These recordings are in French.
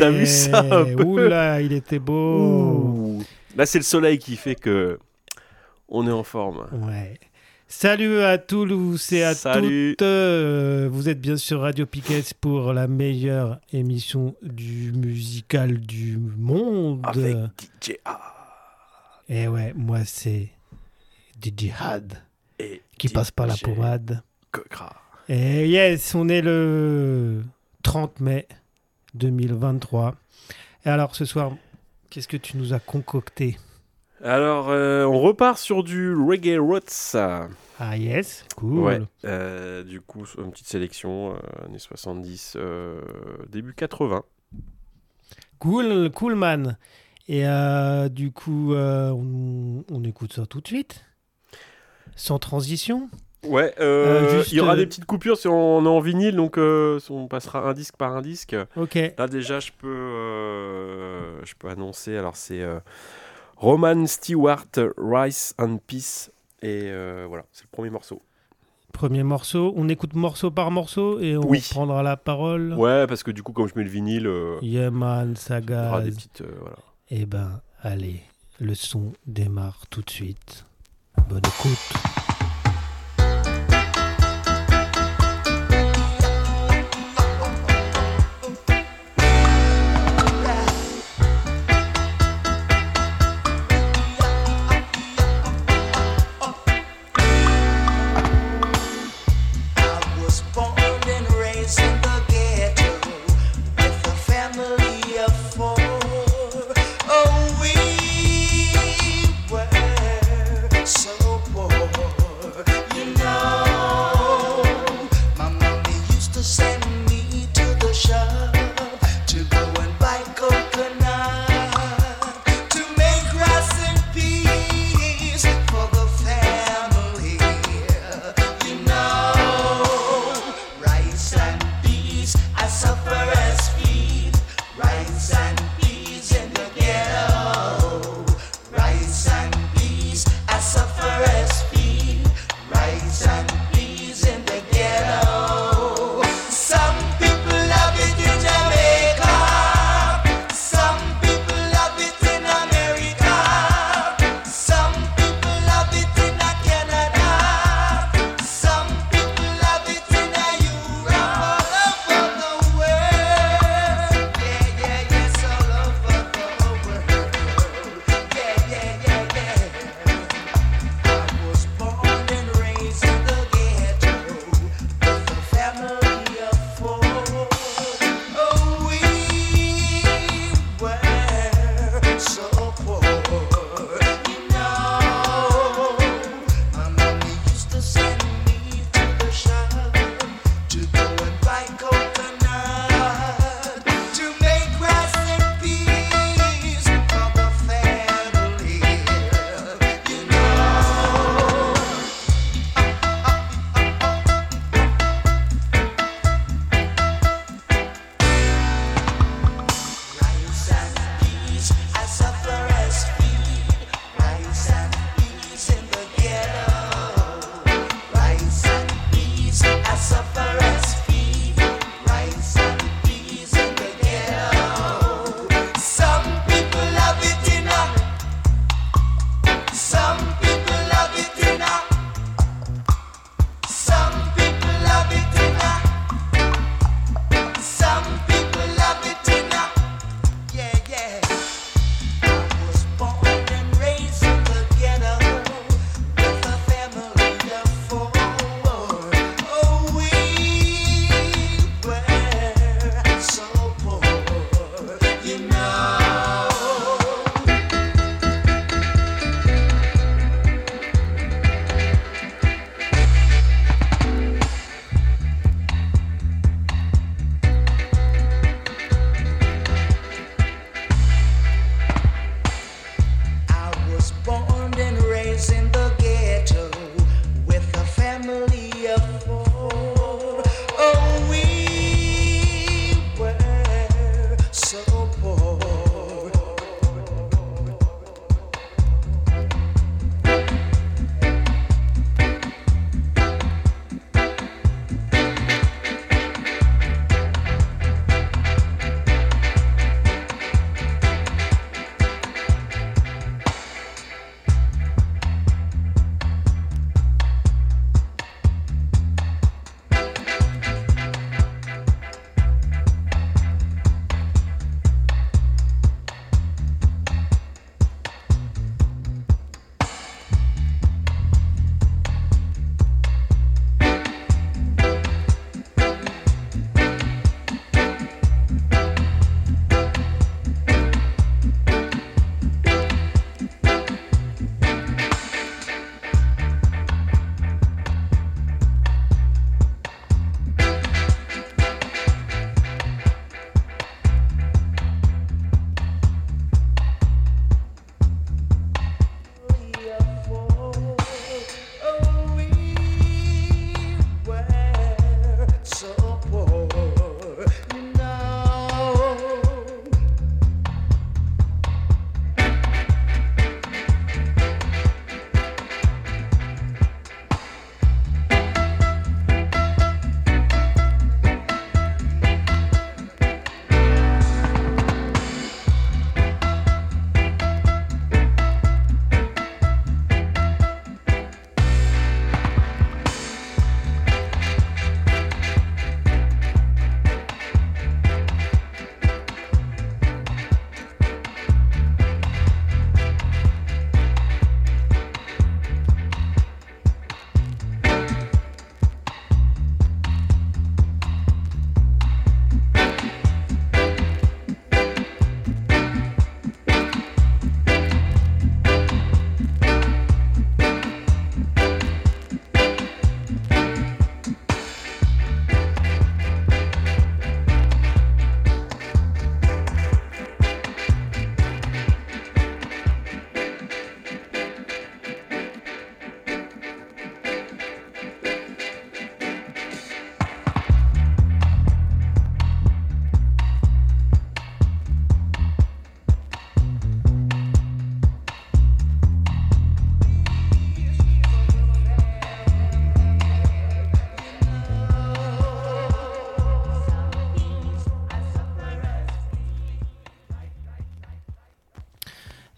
T'as vu ça un peu Oula, il était beau. Ouh. Là, c'est le soleil qui fait que on est en forme. Ouais. Salut à Toulouse et à Salut. toutes. euh, vous êtes bien sur Radio Piquet pour la meilleure émission du musical du monde. Avec DJ Et ouais, moi c'est DJ Had et qui passe par la pommade. Cochra. Et yes, on est le 30 mai 2023. Et alors ce soir, qu'est-ce que tu nous as concocté? Alors, euh, on repart sur du reggae roots. Ah yes, cool. Ouais. euh, du coup, une petite sélection euh, années 70, euh, début 80. Cool, cool man. Et du coup, on, on écoute ça tout de suite. Sans transition. Ouais, euh, Euh, il y aura des petites coupures si on est en vinyle, donc euh, on passera un disque par un disque. Ok. Là déjà, je peux, je peux annoncer. Alors c'est Roman Stewart, Rice and Peace, et voilà, c'est le premier morceau. Premier morceau. On écoute morceau par morceau et on Oui. prendra la parole. Ouais, parce que du coup, comme je mets le vinyle, euh, Yeah man, ça il y aura des petites, euh, voilà. Eh ben, allez, le son démarre tout de suite. Bonne écoute.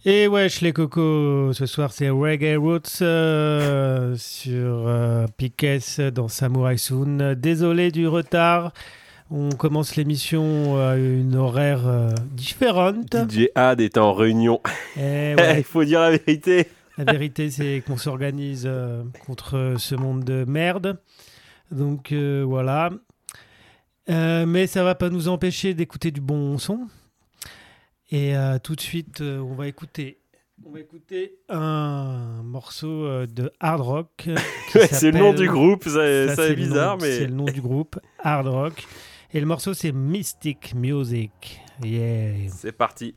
Et wesh les cocos, ce soir c'est Reggae Roots euh, sur euh, Piquet dans Samurai Soon. Désolé du retard, on commence l'émission à une horaire euh, différente. DJ Had est en réunion. Et ouais, Il faut dire la vérité. la vérité c'est qu'on s'organise euh, contre ce monde de merde. Donc voilà. Mais ça va pas nous empêcher d'écouter du bon son. Et euh, tout de suite, euh, on va écouter. On va écouter un morceau euh, de hard rock. Ouais, c'est le nom du groupe, ça, ça c'est est bizarre, nom- C'est mais le nom du groupe, hard rock. Et le morceau, c'est Mystic Music. Yeah. c'est parti.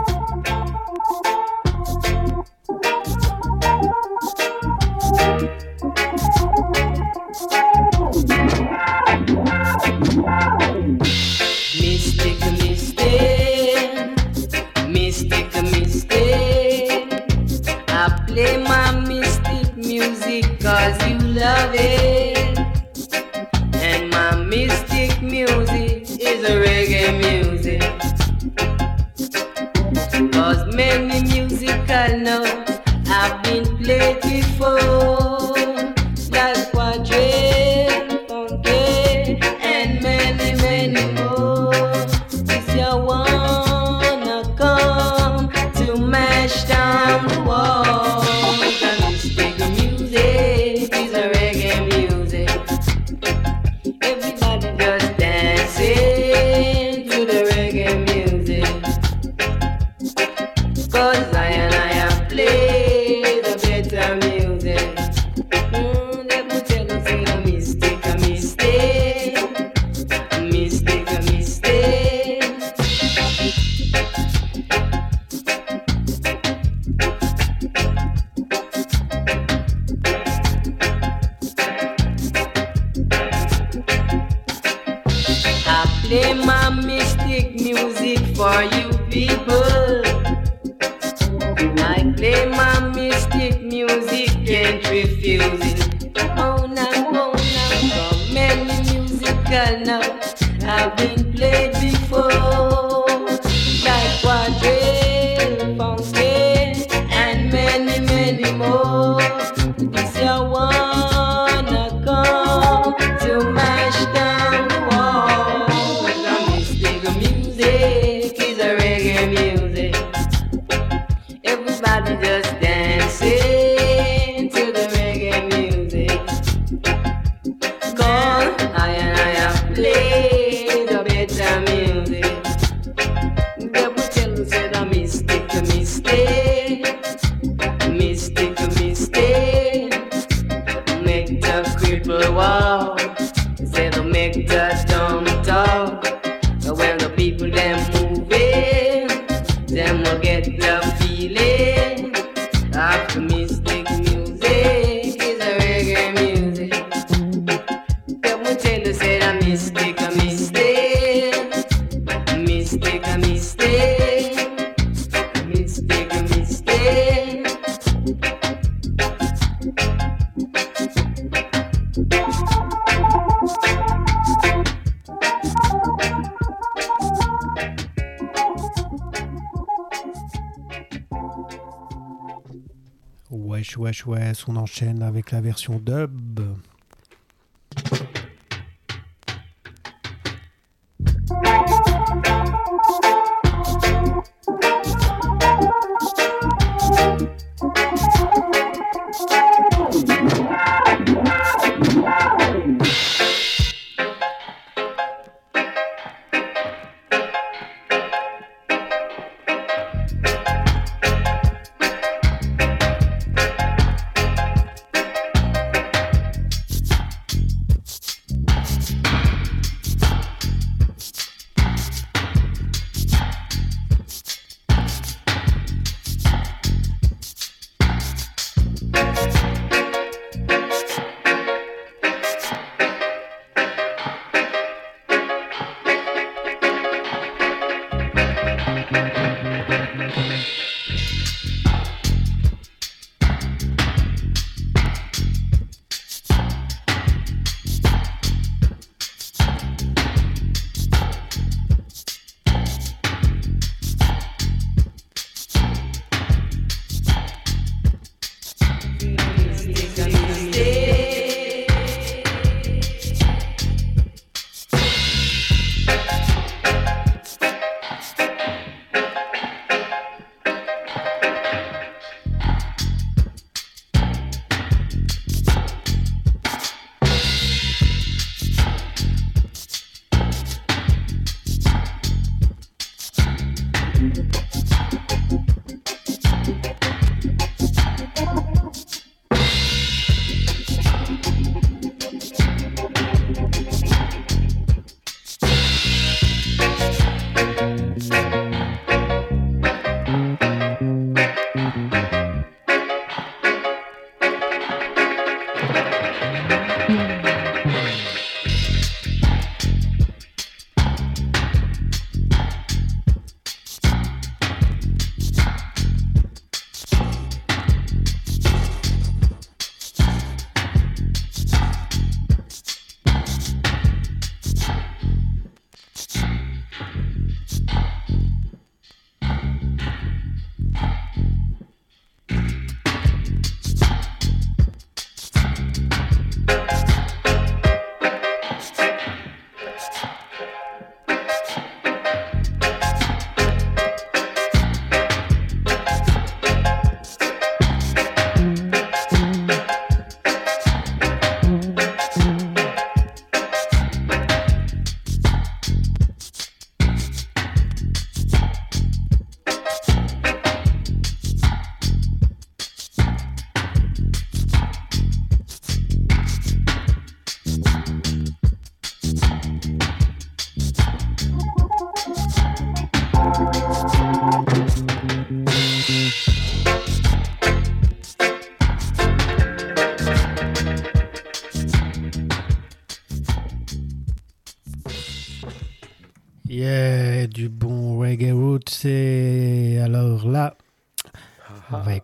on enchaîne avec la version dub.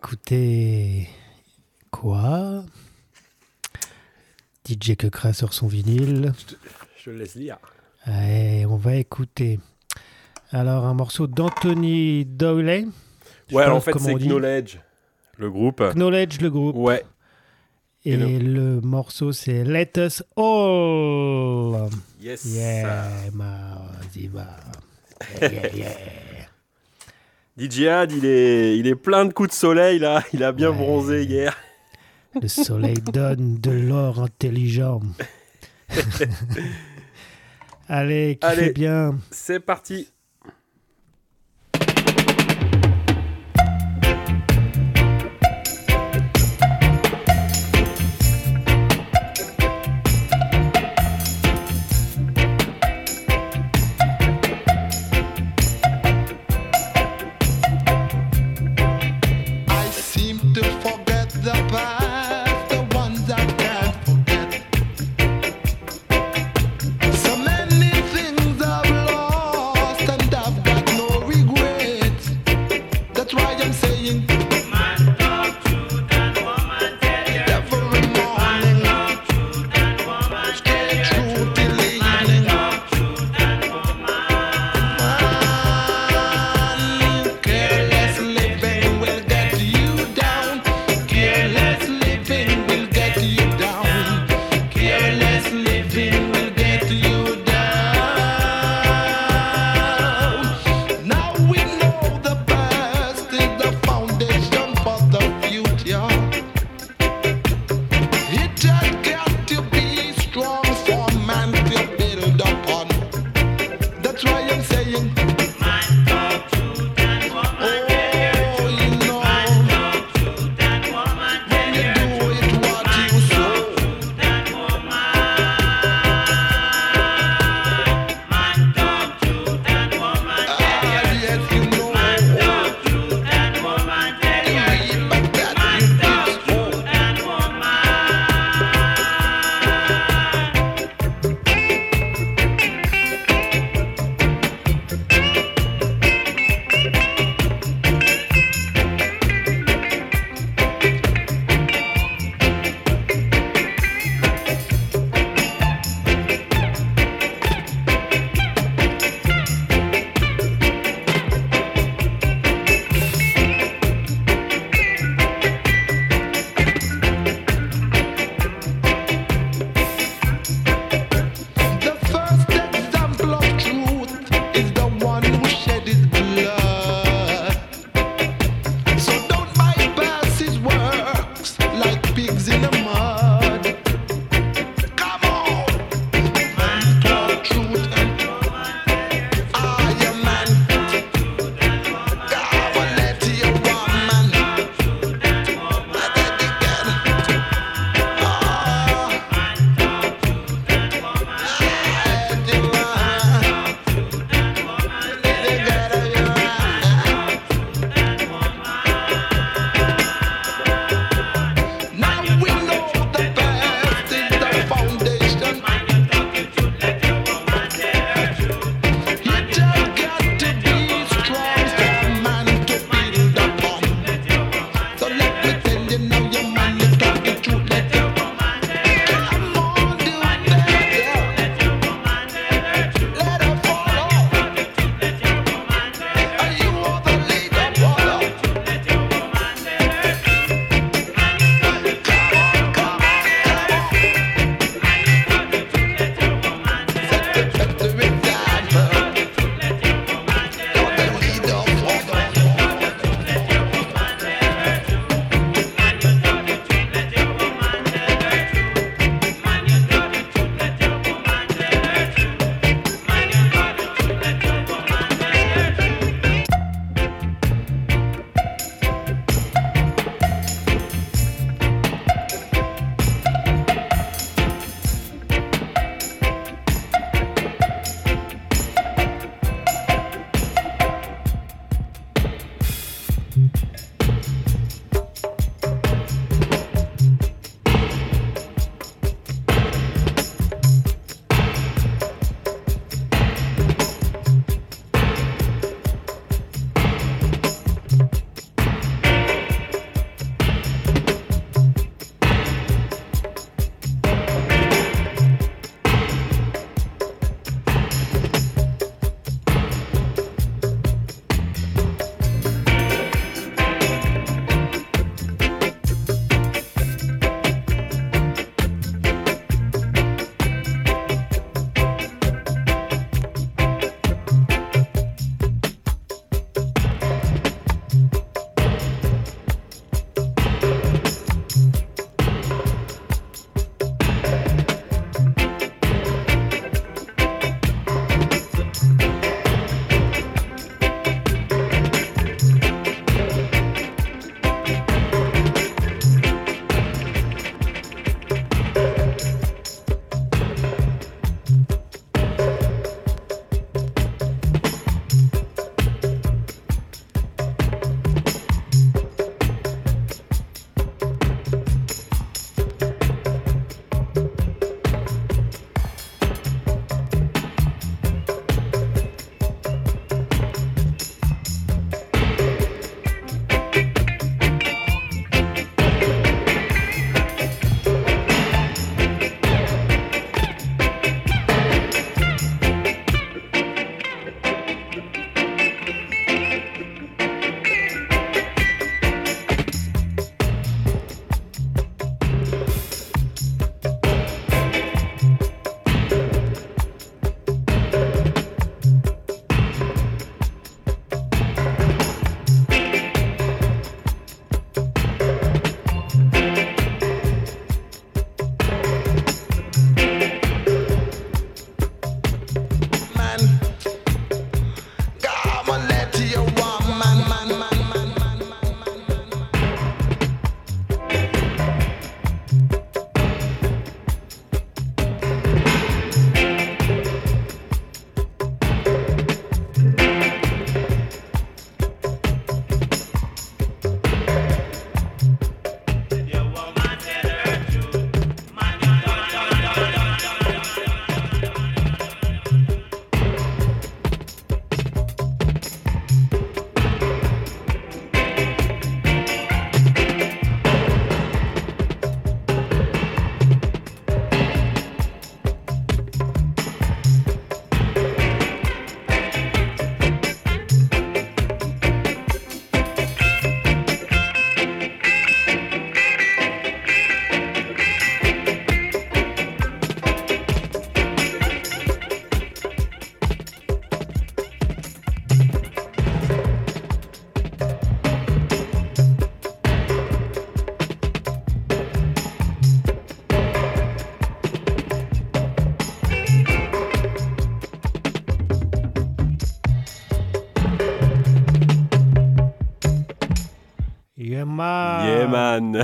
Écouter... Quoi? DJ Kekra sur son vinyle. Je le laisse lire. Et on va écouter... Alors, un morceau d'Anthony sais Ouais, alors en fait, c'est. Knowledge, le groupe. Knowledge, le groupe. Ouais, Et Et le- le morceau, c'est Let Us All. yes. Yeah, ma diva. Yeah, yeah. DJ Had, il est, il est plein de coups de soleil là. Il a bien Ouais. bronzé hier. Le soleil donne de l'or intelligent. Allez, qui Allez. fait bien. C'est parti.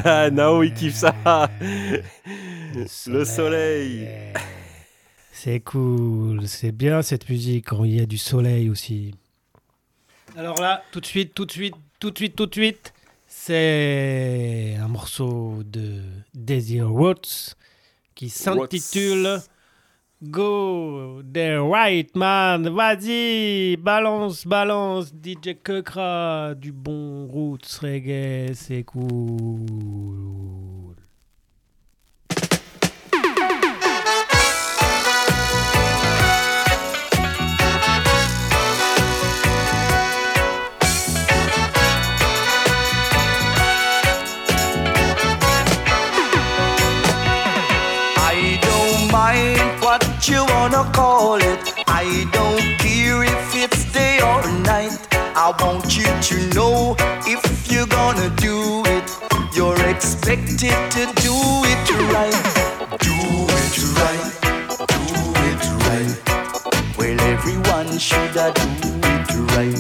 Ah, Nao, il kiffe ça. Le soleil. C'est cool, c'est bien cette musique quand il y a du soleil aussi. Alors là, tout de suite, tout de suite, tout de suite, tout de suite, c'est un morceau de Daisy Rhodes qui s'intitule Go the right man, vas-y, balance, balance, DJ Kekra, du bon roots reggae, c'est cool. What you wanna call it. I don't care if it's day or night. I want you to know if you're gonna do it, you're expected to do it right. Do it right. Do it right. Well, everyone should have do it right.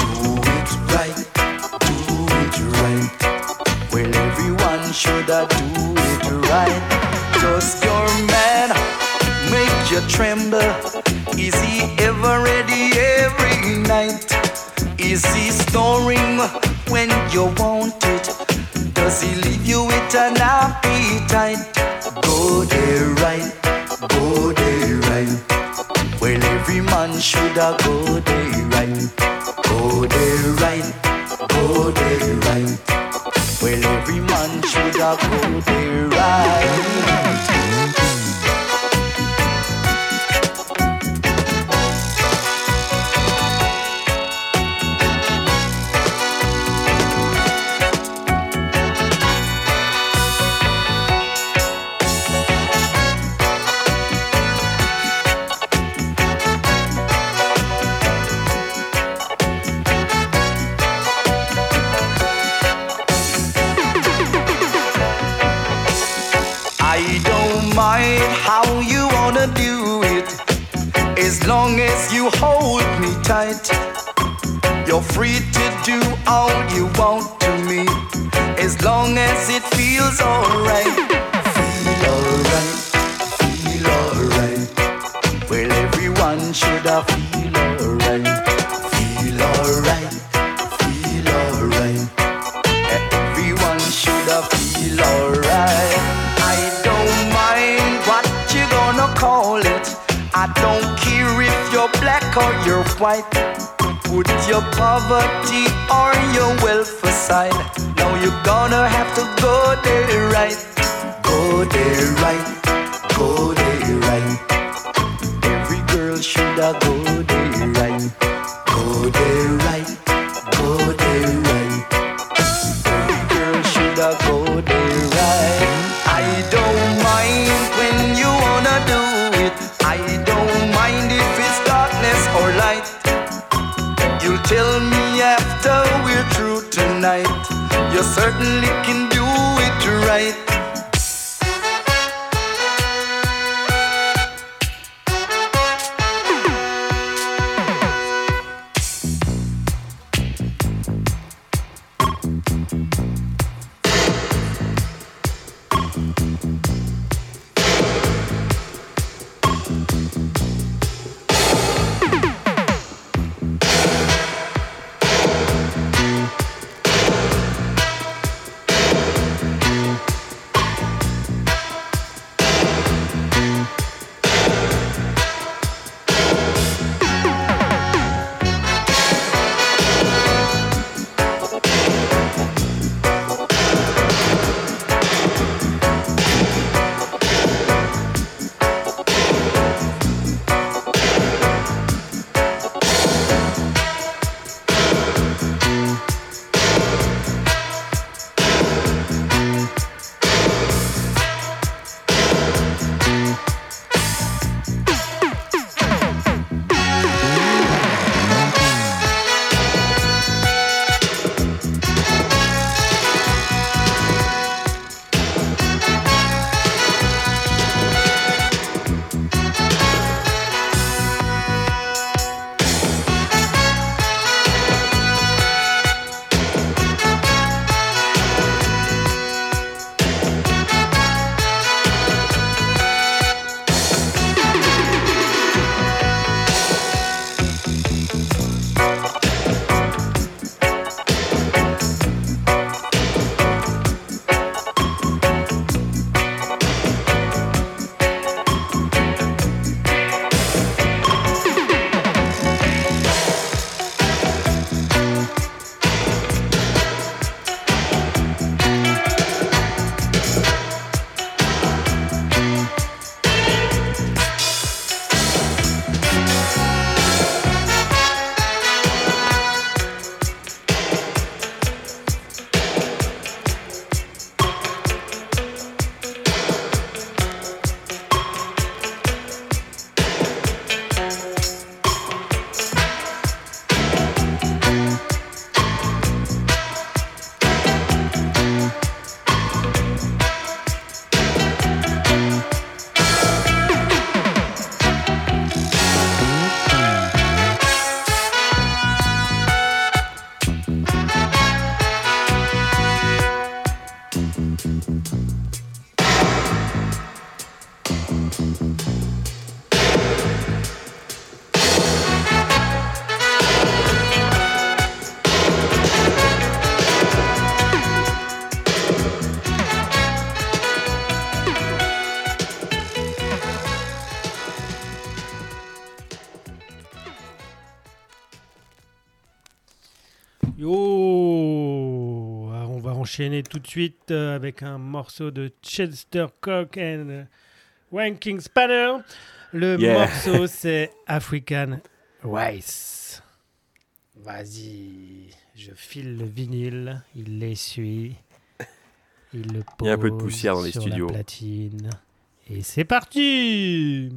Do it right. Do it right. Well, everyone should have do tremble? Is he ever ready every night? Is he snoring when you want it? Does he leave you with an appetite? Go there right, go there right. Well, every man should have go there right, go there right, go there right. Well, every man should have go there right. Me tight. You're free to do all you want to me, as long as it feels alright. Feel alright, feel alright. Well, everyone should have white. Put your poverty or your wealth aside. Now you're gonna have to go there right. Go there right. Go there right. Every girl should have go certainly can enchaîner tout de suite euh, avec un morceau de Chester Cock and Wanking Spanner. Le morceau, c'est African Rice. Vas-y, je file le vinyle, il l'essuie, il le pose il y a un peu de poussière dans les studios. platine. Et c'est parti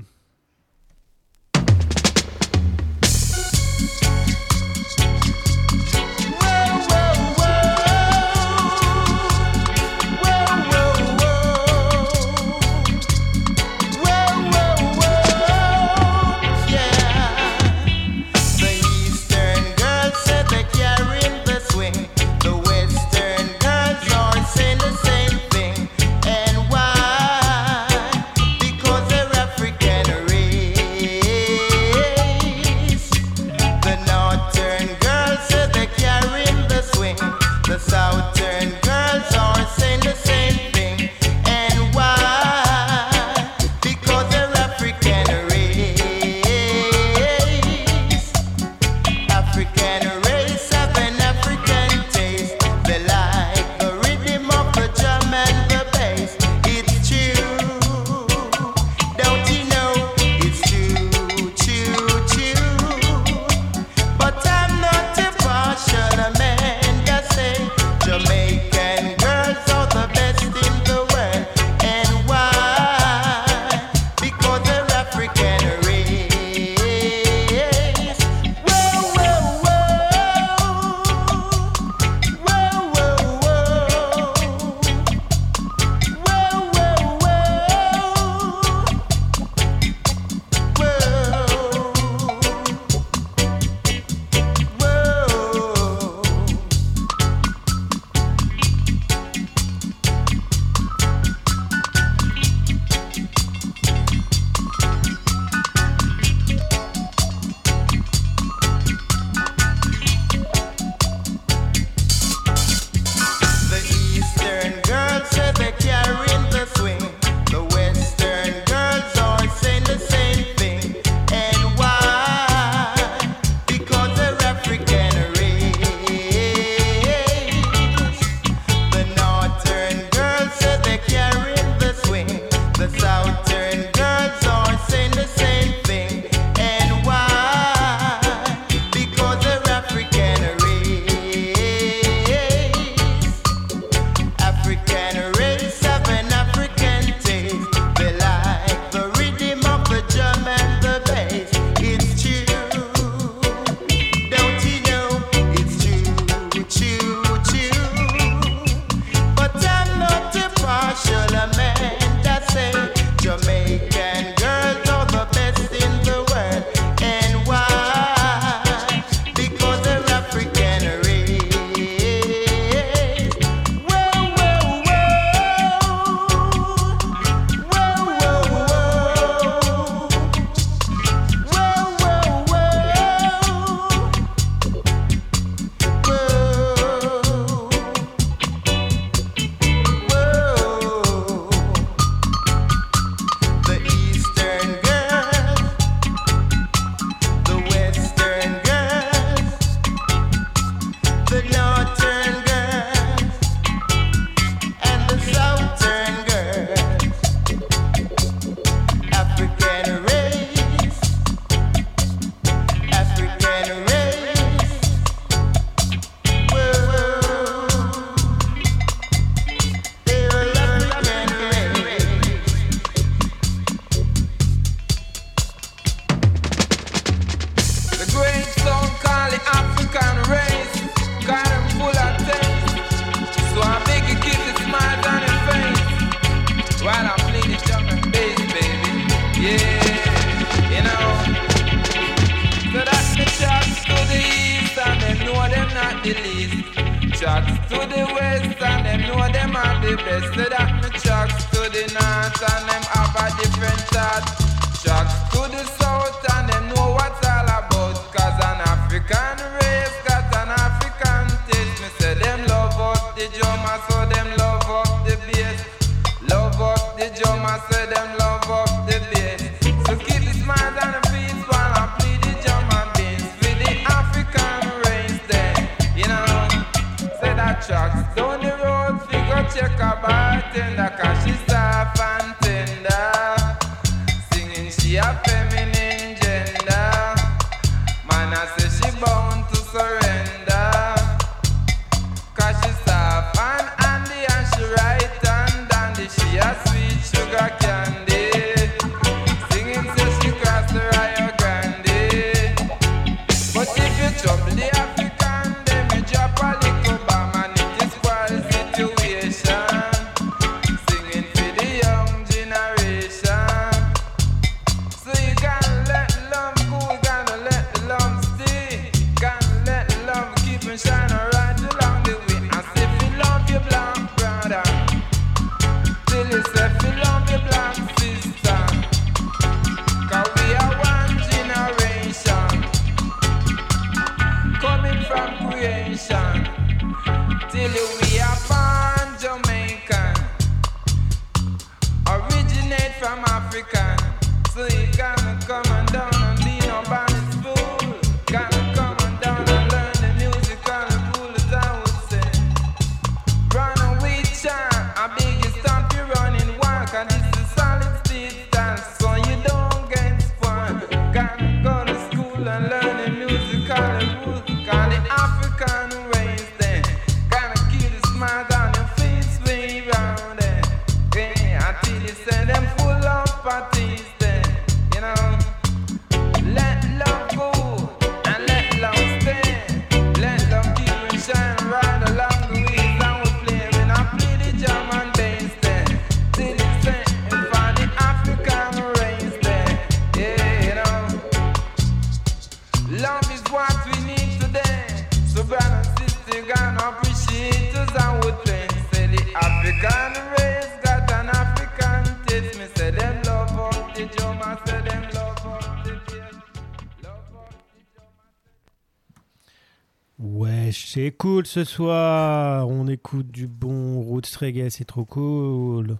cool ce soir. On écoute du bon roots reggae, c'est trop cool.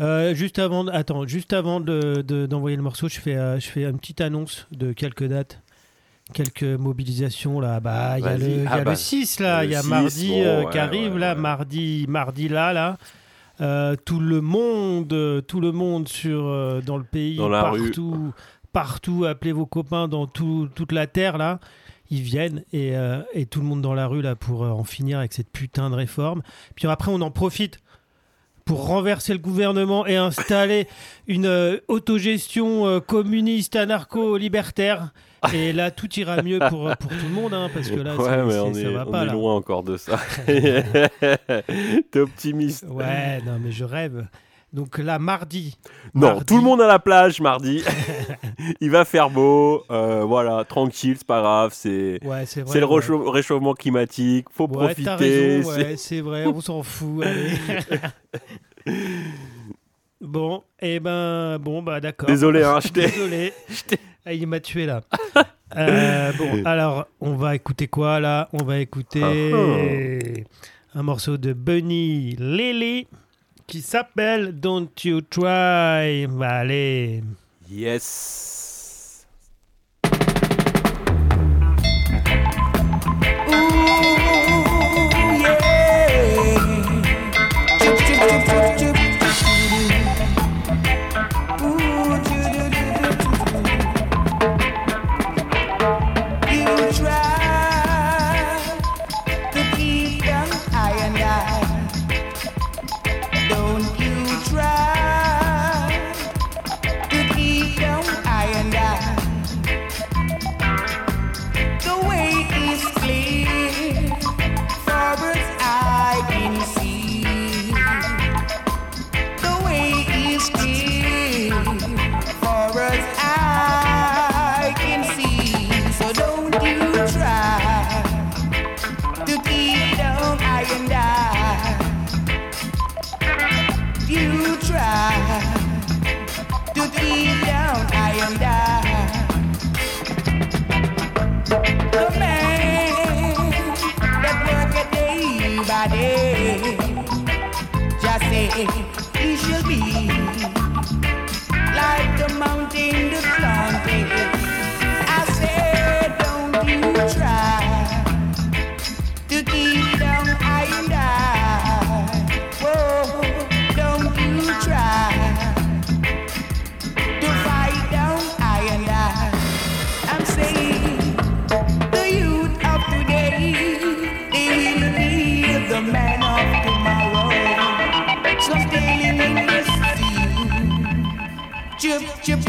Euh, juste avant, attends, juste avant de- de- d'envoyer le morceau, je fais, euh, je fais une petite annonce de quelques dates, quelques mobilisations là. Bah, il y a le, il y a Ah le bah, 6 là, le il y a 6, mardi bon, euh, ouais, qui arrive ouais, là, ouais. mardi, mardi là, là. Tout le monde, tout le monde sur dans le pays, Dans la rue. partout, partout. Appelez vos copains dans tout- toute la terre là ils viennent et, euh, et tout le monde dans la rue là pour euh, en finir avec cette putain de réforme. Puis après, on en profite pour renverser le gouvernement et installer une euh, autogestion euh, communiste, anarcho-libertaire. Et là, tout ira mieux pour, pour tout le monde, hein, parce que là, ouais, mais on ça est, va on pas. est là. loin encore de ça. T'es optimiste. Ouais, non, mais je rêve. Donc là, mardi. Non, mardi- tout le monde à la plage mardi. Il va faire beau. euh, voilà, tranquille, c'est pas grave. C'est Ouais, c'est le ouais. réchauffement climatique. Faut Ouais, profiter. c'est- ouais, c'est vrai, on s'en fout. allez. bon, et ben, bon, bah d'accord. Désolé, hein, je t'ai- Désolé. Ah, il m'a tué là. Euh, bon, alors, on va écouter quoi là? On va écouter un morceau de Bunny Lily qui s'appelle Don't You Try. Bah, allez. Yes.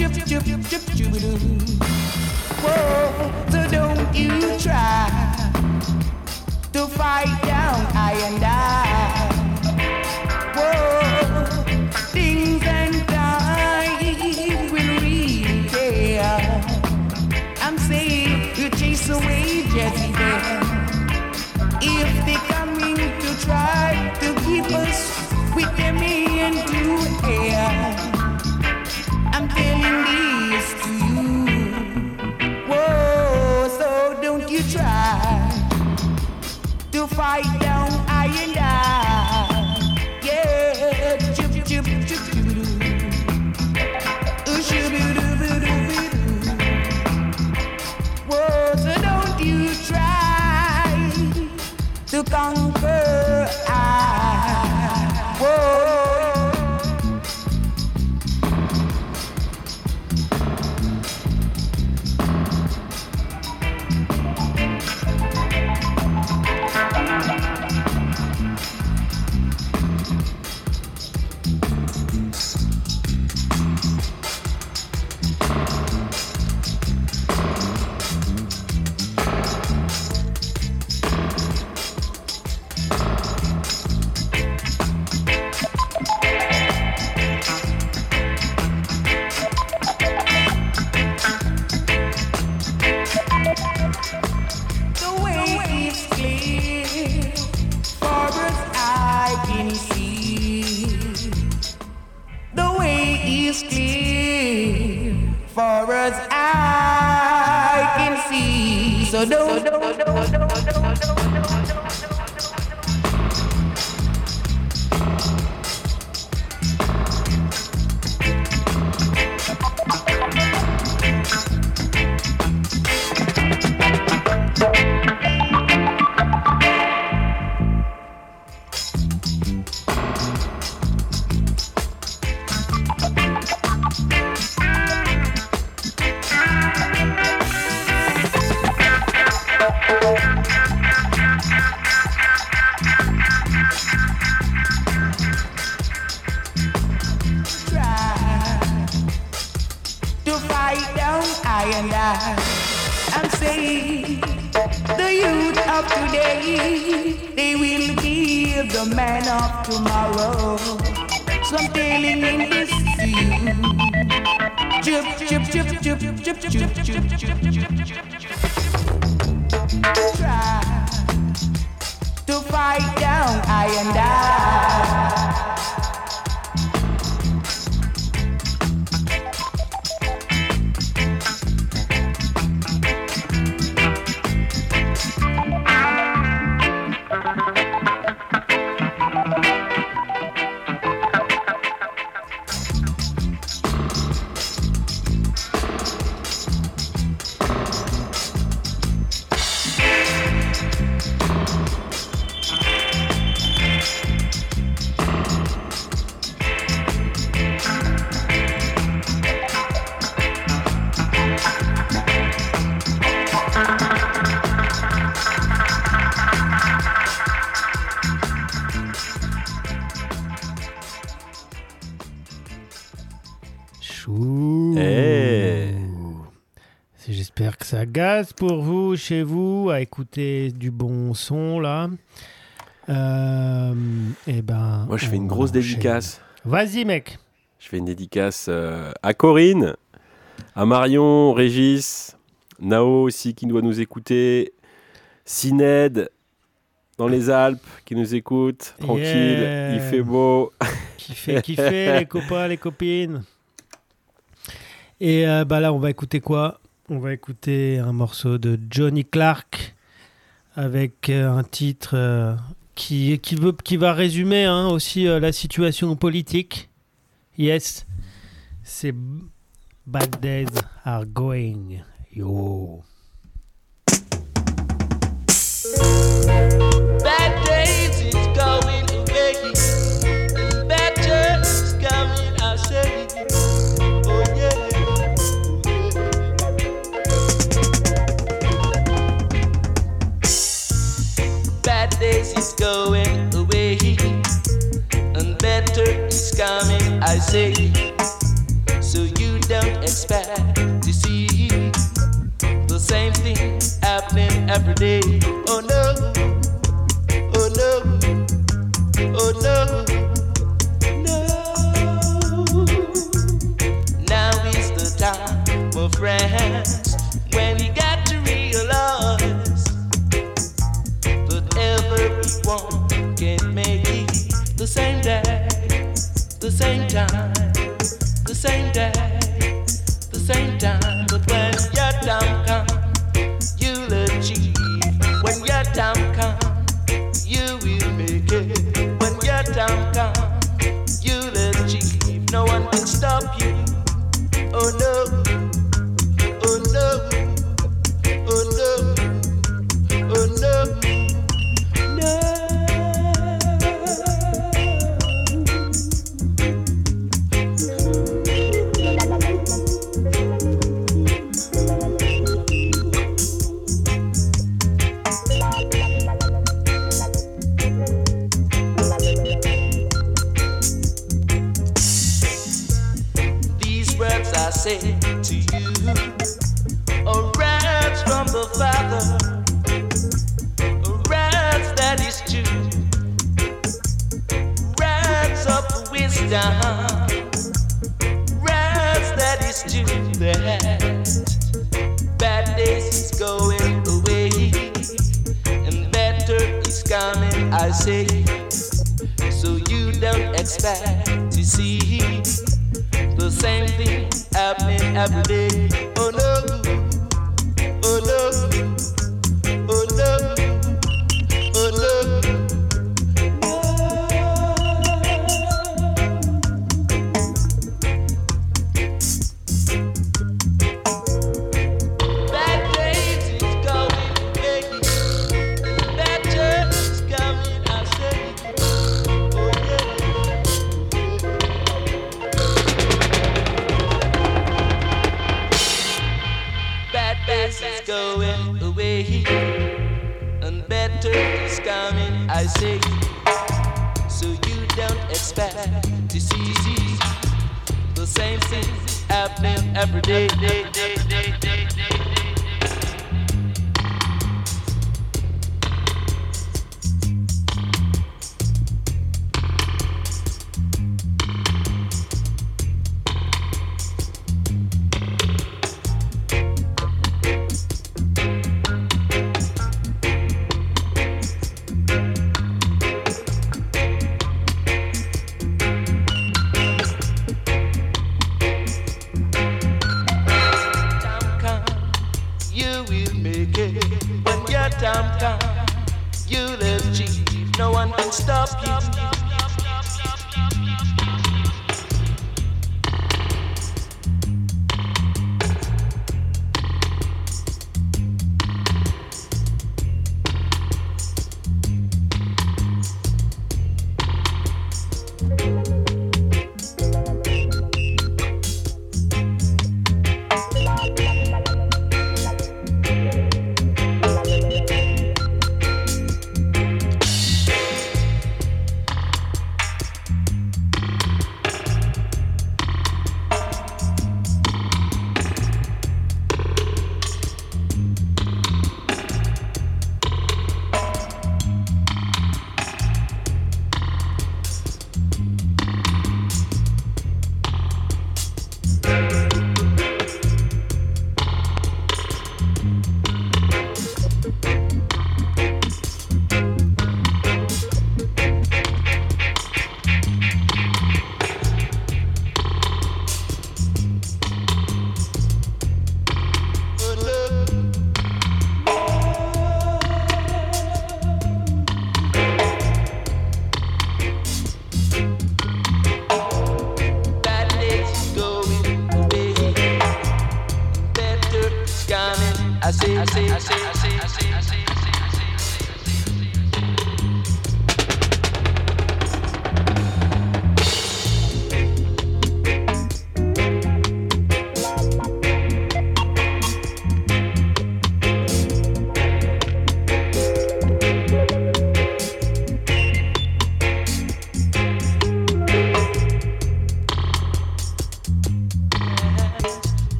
Chip, chip, chip, chip, Whoa, so don't you try to fight down I and I. fight of tomorrow. So I'm telling in this to you. Chip, chip, chip, chip, chip, chip, chip, chip, chip. Pour vous, chez vous, à écouter du bon son, là. Euh, eh ben, Moi, je fais une grosse dédicace. Vas-y, mec. Je fais une dédicace euh, à Corinne, à Marion, Régis, Nao aussi qui doit nous écouter, Sined dans les Alpes qui nous écoute, tranquille, Yeah. il fait beau. Kiffez, kiffez, les copains, les copines. Et euh, bah là, on va écouter quoi? On va écouter un morceau de Johnny Clark avec euh, un titre euh, qui, va résumer hein, aussi euh, la situation politique. Yes, c'est Bad Days Are Going. Yo. is going away, and better is coming, I say. So you don't expect to see the same thing happening every day. Oh no. Time,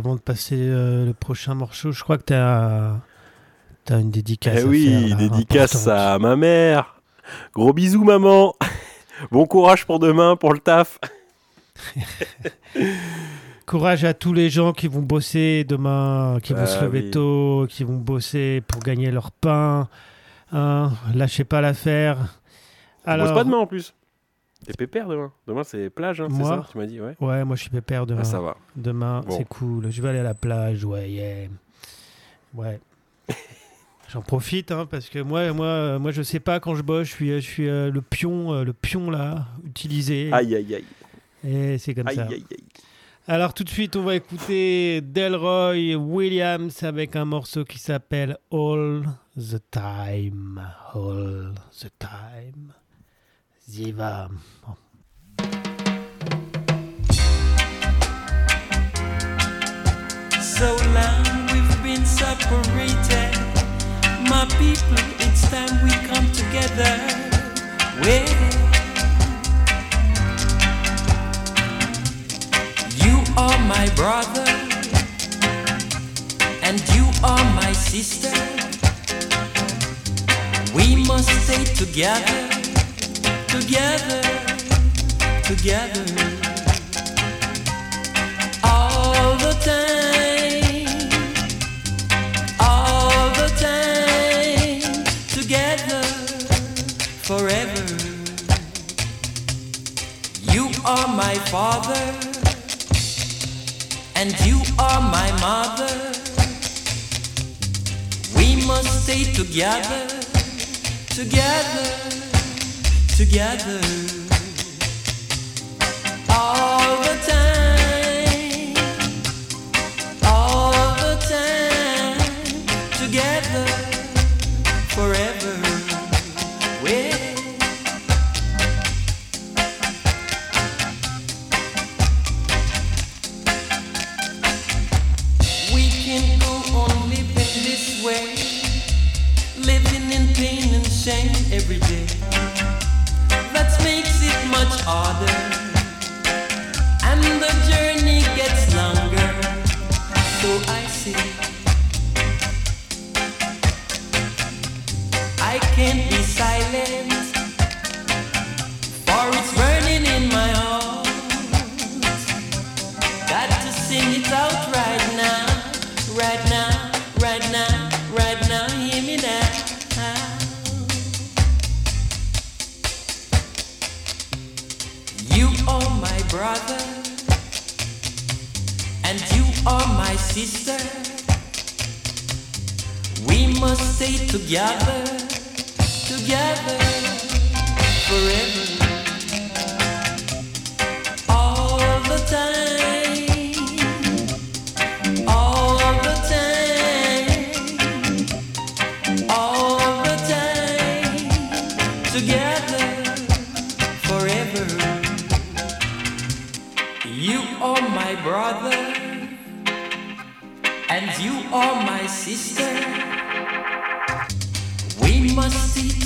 avant de passer euh, le prochain morceau, je crois que tu as, une dédicace. Eh à oui, faire, là, dédicace à ma mère. Gros bisous, maman. bon courage pour demain, pour le taf. Courage à tous les gens qui vont bosser demain, qui vont Ah se lever oui. tôt, qui vont bosser pour gagner leur pain. Hein, lâchez pas l'affaire. Alors, bosses pas demain en plus. T'es pépère demain. Demain, c'est plage, hein, c'est ça Tu m'as dit, ouais. Ouais, moi je suis pépère demain. Ah, ça va. Demain, Bon. c'est cool. Je vais aller à la plage, ouais, yeah. Ouais. J'en profite, hein, parce que moi, moi, moi, je sais pas quand je bosse, je suis, je suis euh, le pion, euh, le pion là, utilisé. Aïe, aïe, aïe. Et c'est comme Aïe, ça. aïe, aïe. Alors tout de suite, on va écouter Delroy Williams avec un morceau qui s'appelle All the Time. All the Time. Ziva. So long we've been separated. My people, it's time we come together. Well, you are my brother, and you are my sister. We must stay together, together, together all the time, all the time, together, forever. You are my father, and you are my mother. We must stay together, together, together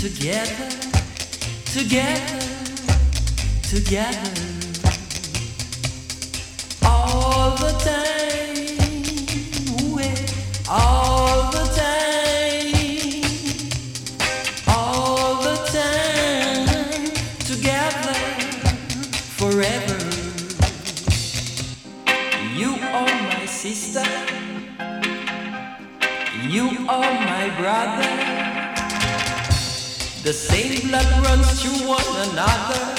together, together, together. All the time, ouais, all the time, all the time, together, forever. You are my sister. You are my brother. The same blood runs through one another.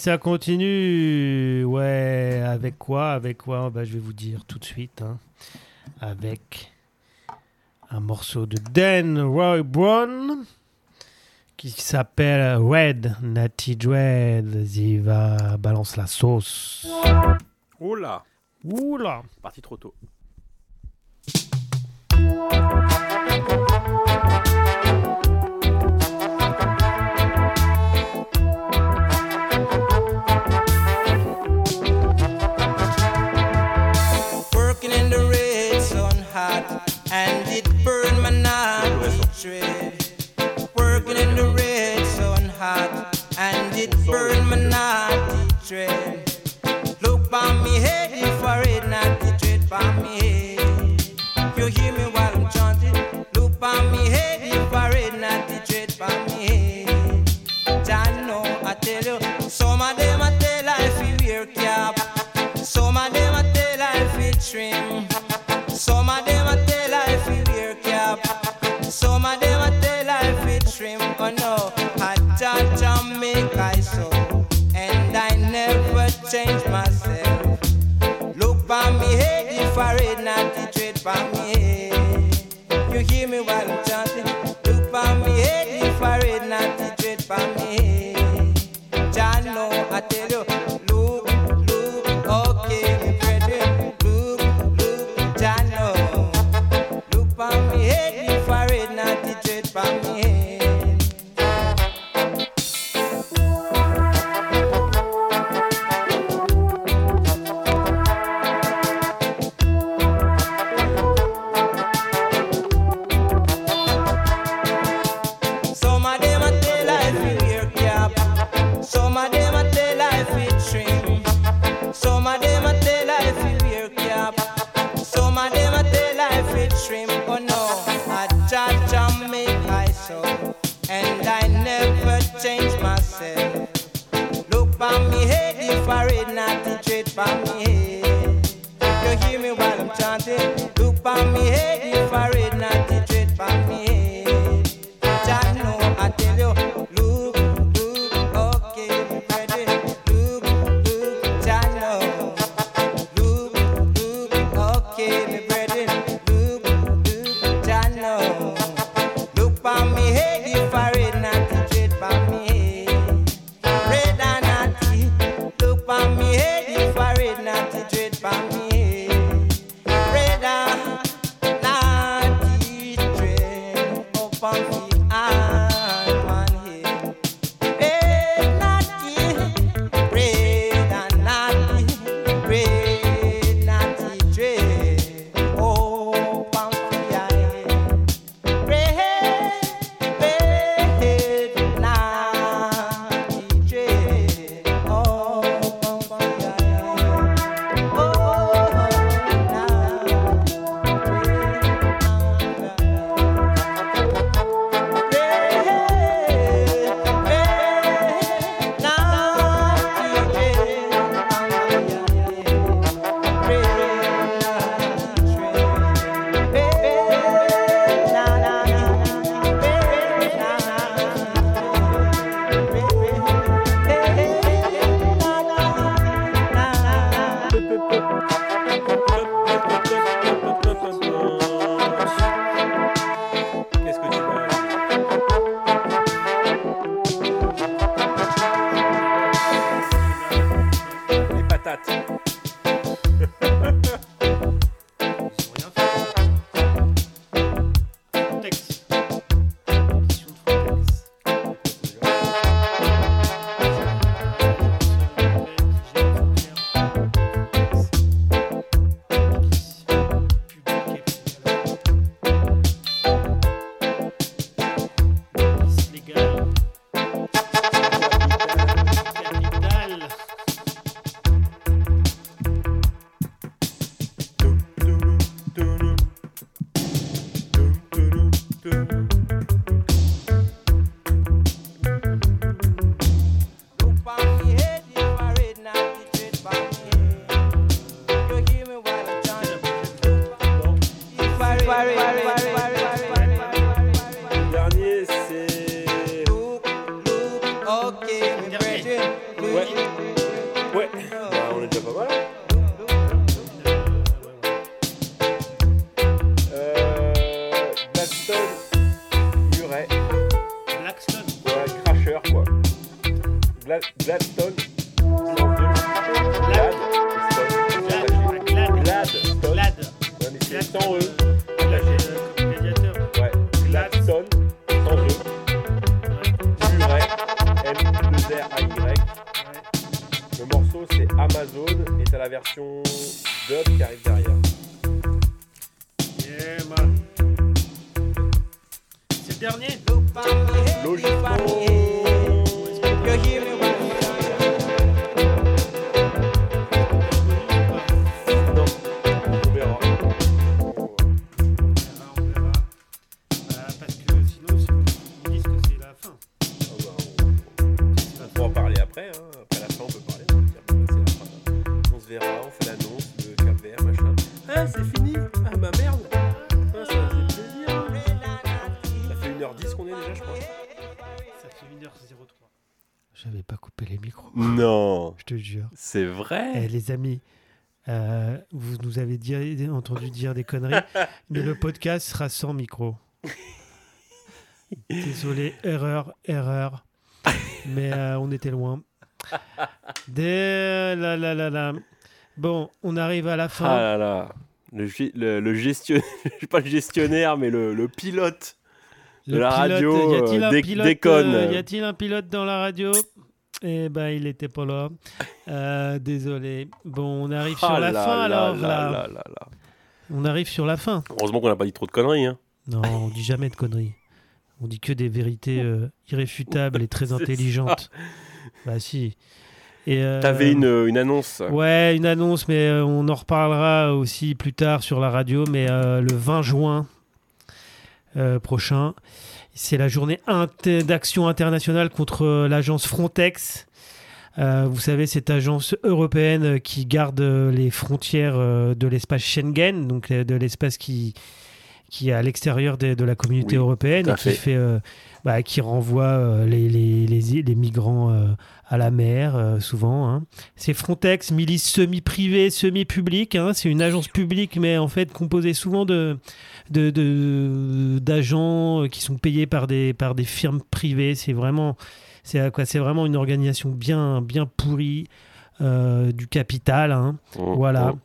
ça continue. Ouais, avec quoi Avec quoi? Oh, bah, Je vais vous dire tout de suite. Hein. Avec un morceau de Dan Roy Brown qui s'appelle Red Natty Dread. Il va balance la sauce. Oula Oula Parti trop tôt. it burn me not the dread. Look by me head if I read not the dread by me head. You hear me while I'm chanting. Look by me head if I read not the dread by me Le C'est Eh, vrai. les amis, euh, vous nous avez dit- entendu dire des conneries, mais le podcast sera sans micro. Désolé, erreur, erreur. Mais euh, on était loin. Des... Là, là, là, là. Bon, on arrive à la fin. Ah là là. Le, gi- le, le gestionnaire, pas le gestionnaire, mais le, le pilote. Le de la pilote, radio, y a-t-il un dé- pilote, déconne. euh, y a-t-il un pilote dans la radio? Eh ben, il était pas là. Euh, désolé. Bon, on arrive sur Ah la là fin là alors. là. On arrive sur la fin. Heureusement qu'on n'a pas dit trop de conneries. Hein. Non, on dit jamais de conneries. On dit que des vérités euh, irréfutables et très intelligentes. Bah si. Euh, T'avais une, une annonce. Ouais, une annonce, mais euh, on en reparlera aussi plus tard sur la radio. Mais le 20 juin prochain, c'est la journée inter- d'action internationale contre euh, l'agence Frontex. Euh, vous savez, cette agence européenne euh, qui garde les frontières de l'espace Schengen, donc de l'espace qui, qui est à l'extérieur de, de la communauté Oui, européenne et qui, fait. fait, euh, bah, qui renvoie euh, les, les, les, les migrants euh, à la mer, euh, souvent. hein. C'est Frontex, milice semi-privée, semi-publique. hein. C'est une agence publique, mais en fait composée souvent de de- de- d'agents qui sont payés par des par des firmes privées. C'est vraiment c'est à quoi C'est vraiment une organisation bien bien pourrie euh, du capital. hein. Oh, Voilà. oh.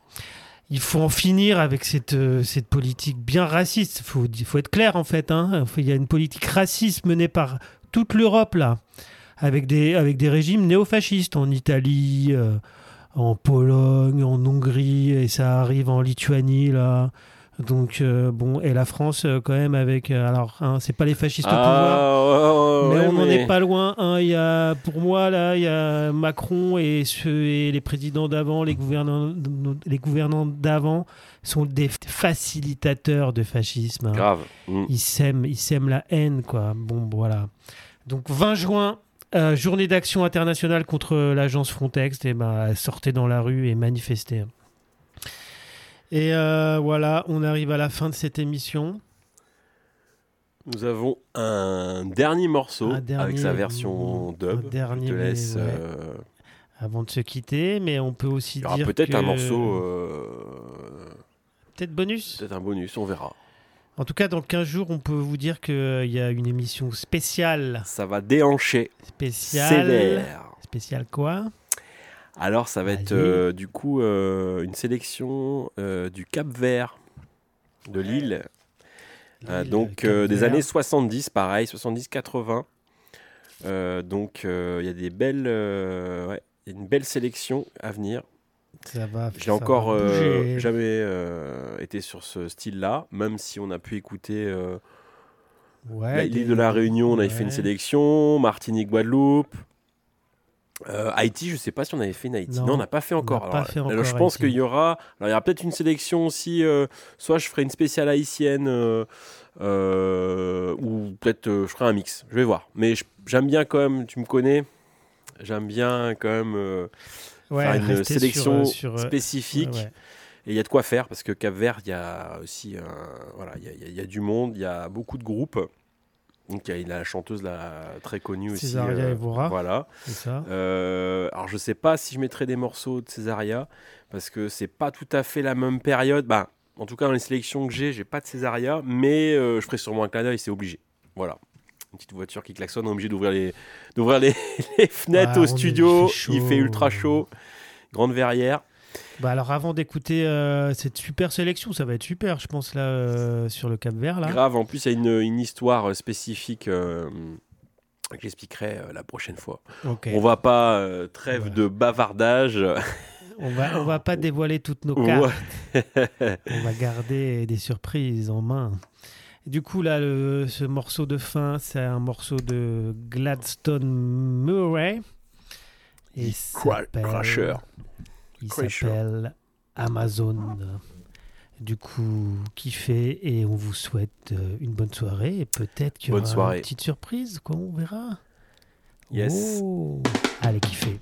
Il faut en finir avec cette, euh, cette politique bien raciste. Il faut, être clair, en fait. hein. Il y a une politique raciste menée par toute l'Europe, là, avec des, avec des régimes néofascistes en Italie, euh, en Pologne, en Hongrie, et ça arrive en Lituanie, là. Donc, euh, bon, et la France, euh, quand même, avec. euh, alors, hein, c'est pas les fascistes au pouvoir. Ah, ouais, Mais on n'en mais- est pas loin. hein. Y a, pour moi, là, il y a Macron et, ceux, et les présidents d'avant, les gouvernants, les gouvernants d'avant sont des facilitateurs de fascisme. hein. Grave. Mm. Ils sèment, ils sèment la haine, quoi. Bon, voilà. Donc, 20 juin, journée d'action internationale contre l'agence Frontex. Et ben, sortez dans la rue et manifestez. Et euh, voilà, on arrive à la fin de cette émission. Nous avons un dernier morceau Un dernier- avec sa version un dub. dernier, Je te mais laisse. ouais. euh, avant de se quitter, mais on peut aussi Il y aura dire peut-être que- un morceau, euh, peut-être bonus. peut-être un bonus, on verra. En tout cas, dans 15 jours, on peut vous dire qu'il y a une émission spéciale. Ça va déhancher. Spéciale. Sévère. Spéciale quoi? Alors, ça va être euh, du coup euh, une sélection euh, du Cap Vert de Lille. Lille, donc, des années 70, pareil, 70-80. Euh, donc, il y a des belles, ouais, une belle sélection à venir. Ça va. J'ai encore va jamais été sur ce style-là, même si on a pu écouter Ouais, des- l'île de la Réunion, on avait fait une ouais. sélection, Martinique, Guadeloupe. Euh, Haïti, je sais pas si on avait fait une Haïti. Non, Non, on n'a pas fait encore. pas Alors, fait alors, encore je pense qu'il y aura. Alors, il y aura peut-être une sélection aussi. euh, soit je ferai une spéciale haïtienne, euh, euh, ou peut-être euh, je ferai un mix. Je vais voir. Mais j'aime bien quand même. Tu me connais. J'aime bien quand même euh, Ouais, faire une sur, sélection euh, sur, euh, spécifique. ouais, ouais. Et il y a de quoi faire parce que Cap Vert, il y a aussi un- voilà, y y, il y a du monde, il y a beaucoup de groupes. Donc il y a- la chanteuse là, très connue aussi. Césaria euh, Evora. Voilà. Ça. Euh, alors je sais pas si je mettrais des morceaux de Césaria parce que c'est pas tout à fait la même période. Bah, en tout cas dans les sélections que j'ai, j'ai pas de Césaria, mais euh, je ferai sûrement un clin d'œil, c'est obligé. Voilà. Une petite voiture qui klaxonne, on est obligé d'ouvrir les, d'ouvrir les, les fenêtres Ah, au studio. il fait Il fait chaud. ultra chaud. Grande verrière. Bah alors avant d'écouter euh, cette super sélection, ça va être super, je pense là euh, sur le Cap Vert là. Grave, en plus il y a une, une histoire euh, spécifique euh, que j'expliquerai la prochaine fois. Ok. On va pas trêve Voilà. de bavardage. On va on va pas dévoiler toutes nos Ouais. cartes. On va garder des surprises en main. Du coup, là, le- ce morceau de fin, c'est un morceau de Gladstone Murray. Et Crusher. Il Crusher. s'appelle Amazon. Du coup, kiffez et on vous souhaite euh, une bonne soirée. Et peut-être qu'il y aura soirée. une petite surprise, quoi, on verra. Yes. Oh. Allez, kiffez.